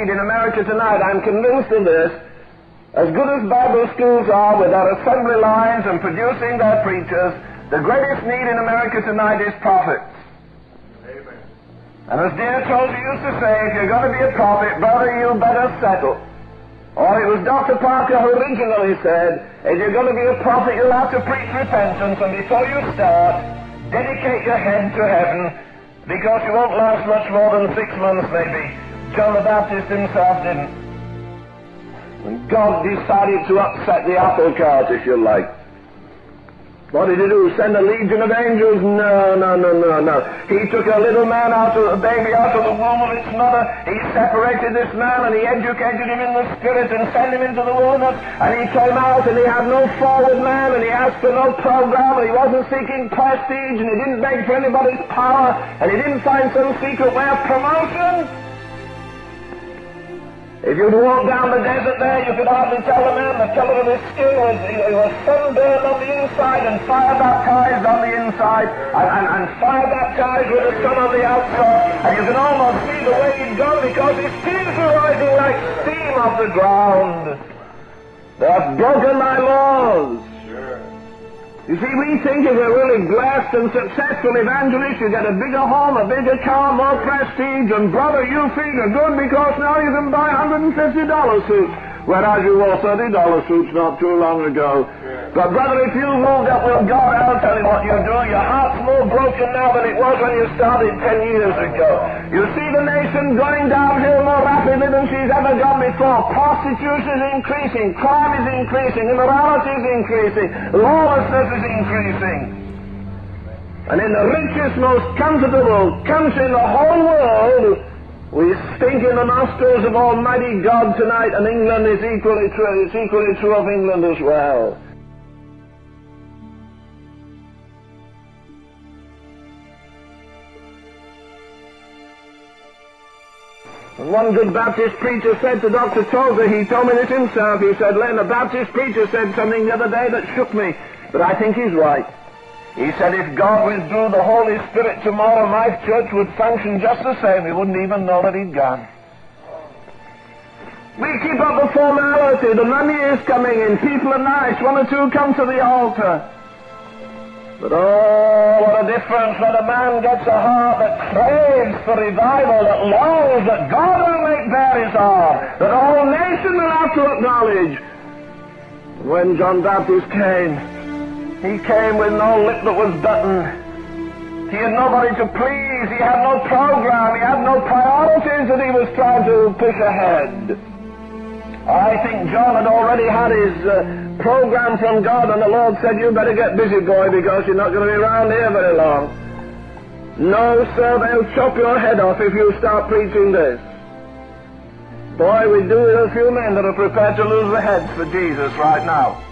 Need in America tonight, I'm convinced of this, as good as Bible schools are with their assembly lines and producing their preachers, the greatest need in America tonight is prophets. Amen. And as dear Tozer used to say, if you're going to be a prophet, brother, you better settle. Or it was Dr. Parker who originally said, if you're going to be a prophet, you'll have to preach repentance, and before you start, dedicate your head to heaven, because you won't last much more than six months, maybe. John the Baptist himself didn't. When God decided to upset the apple cart, if you like. What did he do? Send a legion of angels? No, no, no, no, no. He took a little man out of a baby out of the womb of its mother. He separated this man and he educated him in the spirit and sent him into the wilderness. And he came out and he had no forward man and he asked for no program and he wasn't seeking prestige and he didn't beg for anybody's power and he didn't find some secret way of promotion. If you'd walk down the desert there, you could hardly tell the man the color of his skin was, he, was sunburned on the inside and fire baptized on the inside and, and, and fire baptized with the sun on the outside. And you can almost see the way he'd go because his tears were rising like steam off the ground. They have broken my laws. You see, we think if we're really blessed and successful evangelists, you get a bigger home, a bigger car, more prestige, and brother, you feel good because now you can buy $150 suits. Whereas you wore $30 suits not too long ago. Yeah. But brother, if you moved up with God, I'll tell you what you do. Your heart's more broken now than it was when you started 10 years ago. You see the nation going downhill more rapidly than she's ever gone before. Prostitution is increasing, crime is increasing, immorality is increasing, lawlessness is increasing. And in the richest, most comfortable country in the whole world, we stink in the nostrils of Almighty God tonight, and England is equally true. It's equally true of England as well. One good Baptist preacher said to Dr. Tozer, he told me this himself, he said, Len, a Baptist preacher said something the other day that shook me, but I think he's right. He said if God withdrew the Holy Spirit tomorrow, my church would function just the same. We wouldn't even know that he'd gone. We keep up the formality. The money is coming in. People are nice. One or two come to the altar. But oh, what a difference when a man gets a heart that craves for revival, that longs that God will make bare his heart, that all whole nation will have to acknowledge. When John Baptist came, he came with no lip that was buttoned. He had nobody to please. He had no program. He had no priorities that he was trying to push ahead. I think John had already had his uh, program from God, and the Lord said, You better get busy, boy, because you're not going to be around here very long. No, sir, they'll chop your head off if you start preaching this. Boy, we do with a few men that are prepared to lose their heads for Jesus right now.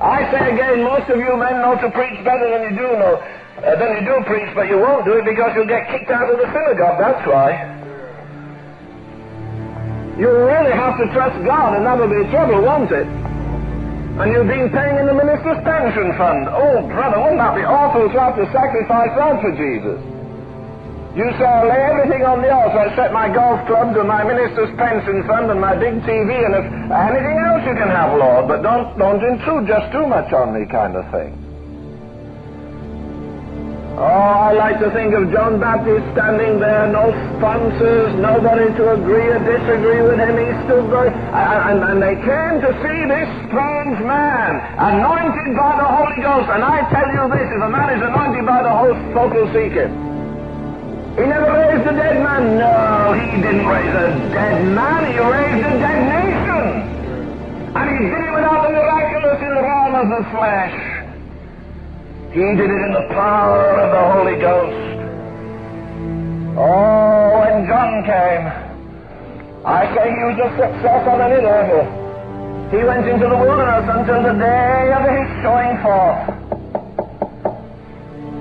I say again, most of you men know to preach better than you do know, uh, than you do preach, but you won't do it because you'll get kicked out of the synagogue. That's why. You really have to trust God, and that'll be trouble, won't it? And you've been paying in the minister's pension fund. Oh, brother, wouldn't that be awful to have to sacrifice that for Jesus? You say, I'll lay everything on the altar except my golf clubs and my minister's pension fund and my big TV and if anything else you can have, Lord, but don't, don't intrude just too much on me kind of thing. Oh, I like to think of John Baptist standing there, no sponsors, nobody to agree or disagree with him. He stood there, and, and they came to see this strange man, anointed by the Holy Ghost. And I tell you this, if a man is anointed by the Holy Ghost, folk will seek him. He never raised a dead man. No, he didn't raise a dead man. He raised a dead nation. And he did it without the miraculous. In the realm of the flesh. He did it in the power of the Holy Ghost. Oh, when John came, I say he was a success on any level. He went into the wilderness until the day of his showing forth.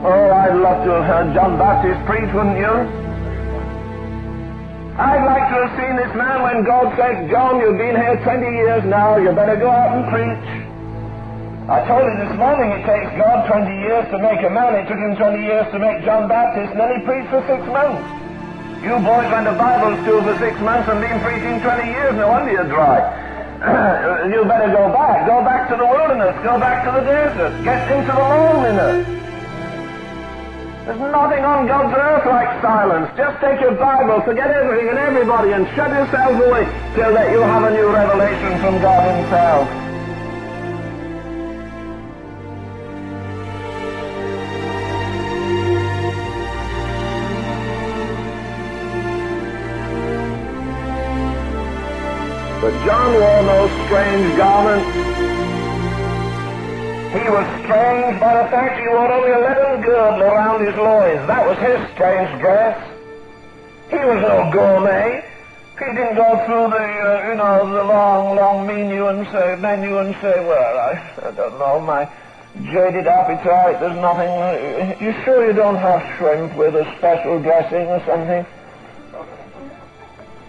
Oh, I'd love to have heard John Baptist preach, wouldn't you? I'd like to have seen this man when God said, John, you've been here 20 years now, you better go out and preach. I told you this morning it takes God 20 years to make a man. It took him 20 years to make John Baptist, and then he preached for six months. You boys went to Bible school for six months and been preaching 20 years. No wonder you're dry. you better go back. Go back to the wilderness. Go back to the desert. Get into the loneliness. There's nothing on God's earth like silence. Just take your Bible, forget everything and everybody, and shut yourselves away till that you have a new revelation from God Himself. But John wore no strange garment. He was strange by the fact he wore only a leathern girdle around his loins. That was his strange dress. He was no gourmet. He didn't go through the, uh, you know, the long, long menu and say, menu and say, well, I, I don't know, my jaded appetite, there's nothing. Uh, you sure you don't have shrimp with a special dressing or something?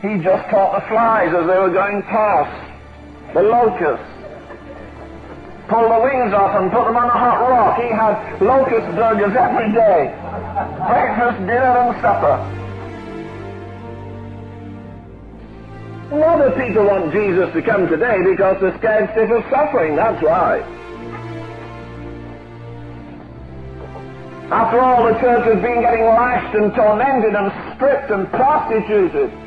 He just caught the flies as they were going past, the locusts pull the wings off and put them on a hot rock. He had locust burgers every day. Breakfast, dinner, and supper. A lot of people want Jesus to come today because they're scared stiff of suffering. That's why. After all, the church has been getting lashed and tormented and stripped and prostituted.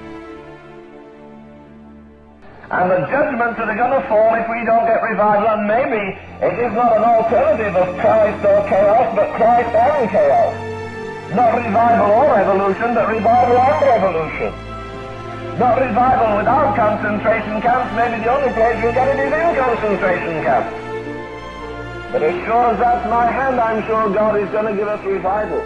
And the judgments that are going to fall if we don't get revival, and maybe it is not an alternative of Christ or chaos, but Christ and chaos. Not revival or revolution, but revival and revolution. Not revival without concentration camps, maybe the only place you'll get it is in concentration camps. But as sure as that's my hand, I'm sure God is going to give us revival.